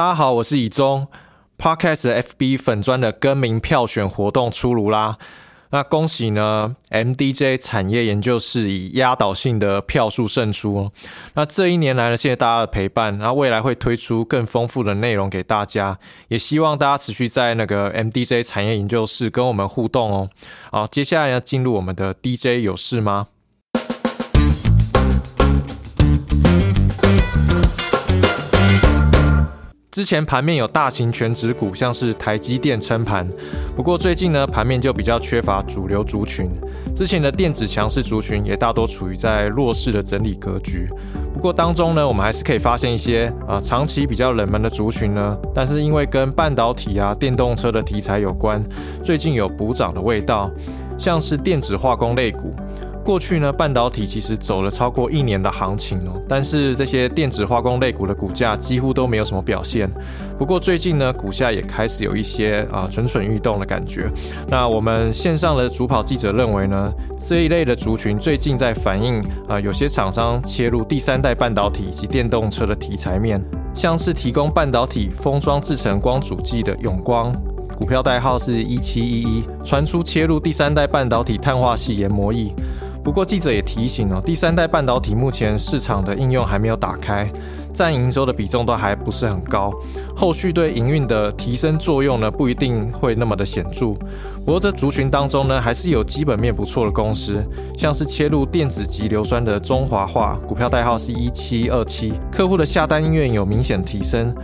大家好，我是以中。Podcast FB 粉砖的更名票选活动出炉啦！那恭喜呢，MDJ 产业研究室以压倒性的票数胜出。那这一年来呢，谢谢大家的陪伴，那未来会推出更丰富的内容给大家，也希望大家持续在那个 MDJ 产业研究室跟我们互动哦。好，接下来要进入我们的 DJ 有事吗？之前盘面有大型全指股，像是台积电撑盘，不过最近呢盘面就比较缺乏主流族群。之前的电子强势族群也大多处于在弱势的整理格局。不过当中呢，我们还是可以发现一些啊长期比较冷门的族群呢，但是因为跟半导体啊、电动车的题材有关，最近有补涨的味道，像是电子化工类股。过去呢，半导体其实走了超过一年的行情哦，但是这些电子化工类股的股价几乎都没有什么表现。不过最近呢，股价也开始有一些啊蠢蠢欲动的感觉。那我们线上的主跑记者认为呢，这一类的族群最近在反映啊，有些厂商切入第三代半导体以及电动车的题材面，像是提供半导体封装制成光阻剂的永光，股票代号是一七一一，传出切入第三代半导体碳化系研磨液。不过记者也提醒哦，第三代半导体目前市场的应用还没有打开，占营收的比重都还不是很高，后续对营运的提升作用呢不一定会那么的显著。不过这族群当中呢，还是有基本面不错的公司，像是切入电子级硫酸的中华化，股票代号是一七二七，客户的下单意愿有明显提升，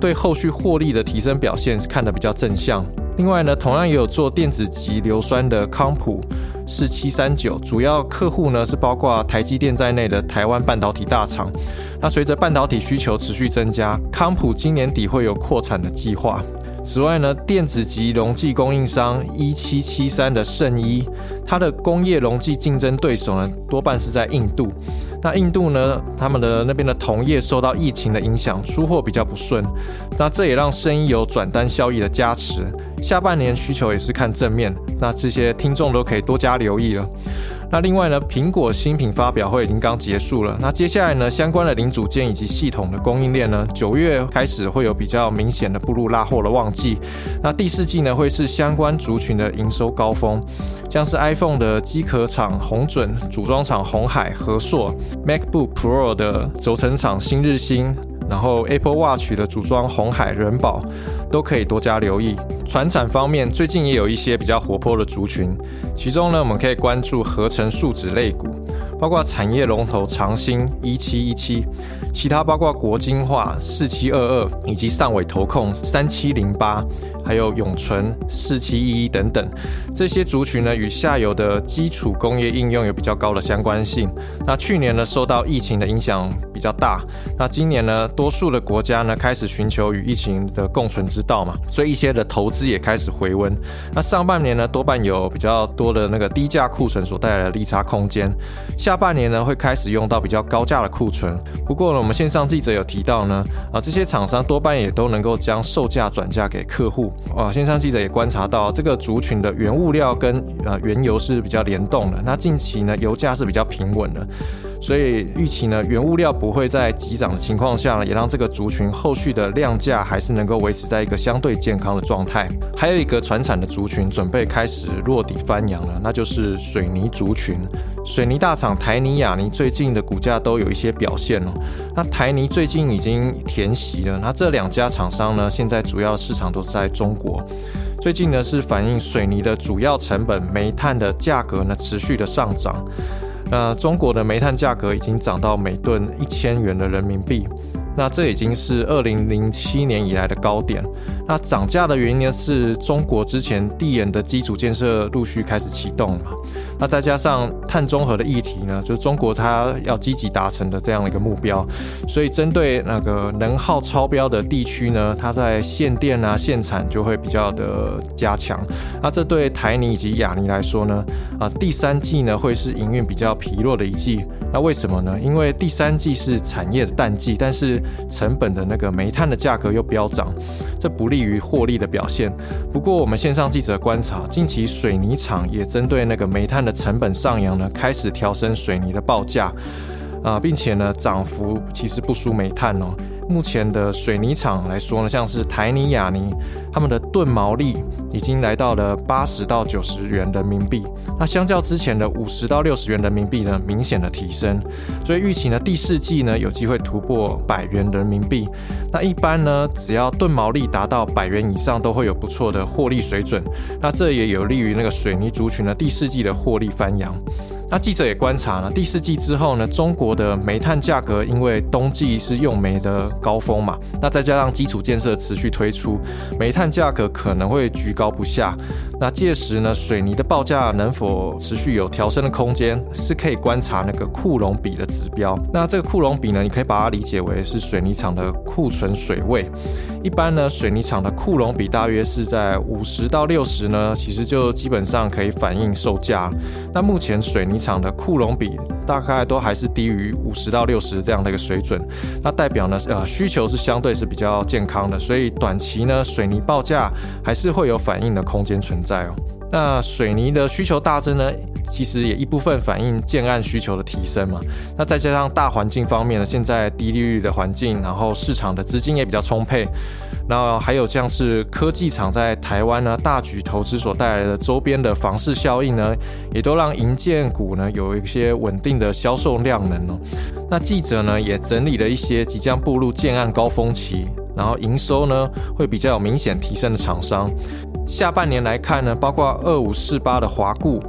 对后续获利的提升表现是看得比较正向。另外呢，同样也有做电子级硫酸的康普。是七三九，主要客户呢是包括台积电在内的台湾半导体大厂。那随着半导体需求持续增加，康普今年底会有扩产的计划。此外呢，电子级溶剂供应商一七七三的圣一，它的工业溶剂竞争对手呢多半是在印度。那印度呢，他们的那边的同业受到疫情的影响，出货比较不顺。那这也让生意有转单效益的加持。下半年需求也是看正面，那这些听众都可以多加留意了。那另外呢，苹果新品发表会已经刚结束了，那接下来呢，相关的零组件以及系统的供应链呢，九月开始会有比较明显的步入拉货的旺季。那第四季呢，会是相关族群的营收高峰，像是 iPhone 的机壳厂红准、组装厂红海、和硕，MacBook Pro 的轴承厂新日新。然后 Apple Watch 的组装红海人保都可以多加留意。船产方面，最近也有一些比较活泼的族群，其中呢，我们可以关注合成树脂类股，包括产业龙头长兴一七一七，其他包括国金化四七二二，以及上尾投控三七零八。还有永存、四七一一等等这些族群呢，与下游的基础工业应用有比较高的相关性。那去年呢，受到疫情的影响比较大。那今年呢，多数的国家呢开始寻求与疫情的共存之道嘛，所以一些的投资也开始回温。那上半年呢，多半有比较多的那个低价库存所带来的利差空间。下半年呢，会开始用到比较高价的库存。不过呢，我们线上记者有提到呢，啊，这些厂商多半也都能够将售价转嫁给客户。啊，线上记者也观察到，这个族群的原物料跟呃原油是比较联动的。那近期呢，油价是比较平稳的，所以预期呢，原物料不会在急涨的情况下，呢，也让这个族群后续的量价还是能够维持在一个相对健康的状态。还有一个传产的族群准备开始落底翻扬了，那就是水泥族群。水泥大厂台泥、亚泥最近的股价都有一些表现哦。那台泥最近已经填席了，那这两家厂商呢，现在主要市场都是在中国。最近呢是反映水泥的主要成本煤炭的价格呢持续的上涨。那中国的煤炭价格已经涨到每吨一千元的人民币。那这已经是二零零七年以来的高点。那涨价的原因呢，是中国之前地研的基础建设陆续开始启动了。那再加上碳中和的议题呢，就是中国它要积极达成的这样的一个目标。所以针对那个能耗超标的地区呢，它在限电啊、限产就会比较的加强。那这对台泥以及亚泥来说呢，啊，第三季呢会是营运比较疲弱的一季。那为什么呢？因为第三季是产业的淡季，但是成本的那个煤炭的价格又飙涨，这不利于获利的表现。不过我们线上记者观察，近期水泥厂也针对那个煤炭的成本上扬呢，开始调升水泥的报价。啊，并且呢涨幅其实不输煤炭哦。目前的水泥厂来说呢，像是台泥、亚泥，他们的吨毛利已经来到了八十到九十元人民币。那相较之前的五十到六十元人民币呢，明显的提升。所以预期呢，第四季呢有机会突破百元人民币。那一般呢，只要吨毛利达到百元以上，都会有不错的获利水准。那这也有利于那个水泥族群呢第四季的获利翻扬。那记者也观察了第四季之后呢，中国的煤炭价格因为冬季是用煤的高峰嘛，那再加上基础建设持续推出，煤炭价格可能会居高不下。那届时呢，水泥的报价能否持续有调升的空间，是可以观察那个库容比的指标。那这个库容比呢，你可以把它理解为是水泥厂的库存水位。一般呢，水泥厂的库容比大约是在五十到六十呢，其实就基本上可以反映售价。那目前水泥场的库容比大概都还是低于五十到六十这样的一个水准，那代表呢，呃，需求是相对是比较健康的，所以短期呢，水泥报价还是会有反应的空间存在哦。那水泥的需求大增呢？其实也一部分反映建案需求的提升嘛，那再加上大环境方面呢，现在低利率的环境，然后市场的资金也比较充沛，然后还有像是科技厂在台湾呢大举投资所带来的周边的房市效应呢，也都让银建股呢有一些稳定的销售量能哦。那记者呢也整理了一些即将步入建案高峰期，然后营收呢会比较有明显提升的厂商，下半年来看呢，包括二五四八的华固。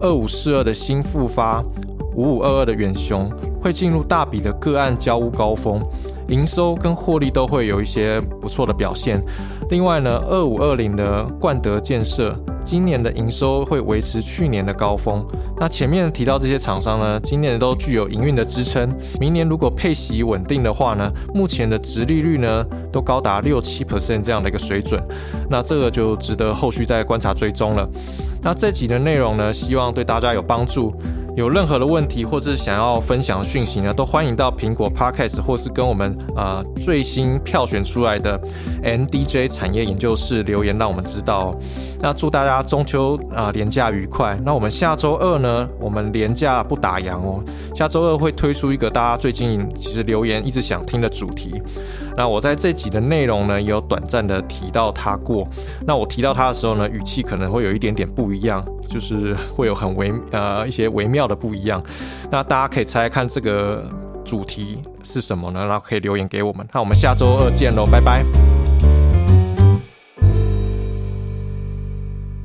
二五四二的新复发，五五二二的远雄会进入大笔的个案交屋高峰，营收跟获利都会有一些不错的表现。另外呢，二五二零的冠德建设今年的营收会维持去年的高峰。那前面提到这些厂商呢，今年都具有营运的支撑。明年如果配息稳定的话呢，目前的值利率呢都高达六七 percent 这样的一个水准，那这个就值得后续再观察追踪了。那这集的内容呢，希望对大家有帮助。有任何的问题或是想要分享讯息呢，都欢迎到苹果 Podcast 或是跟我们呃最新票选出来的 NDJ 产业研究室留言，让我们知道。那祝大家中秋啊连假愉快。那我们下周二呢，我们连假不打烊哦。下周二会推出一个大家最近其实留言一直想听的主题。那我在这集的内容呢，也有短暂的提到他过。那我提到他的时候呢，语气可能会有一点点不一样，就是会有很微呃一些微妙的不一样。那大家可以猜猜看这个主题是什么呢？然后可以留言给我们。那我们下周二见喽，拜拜。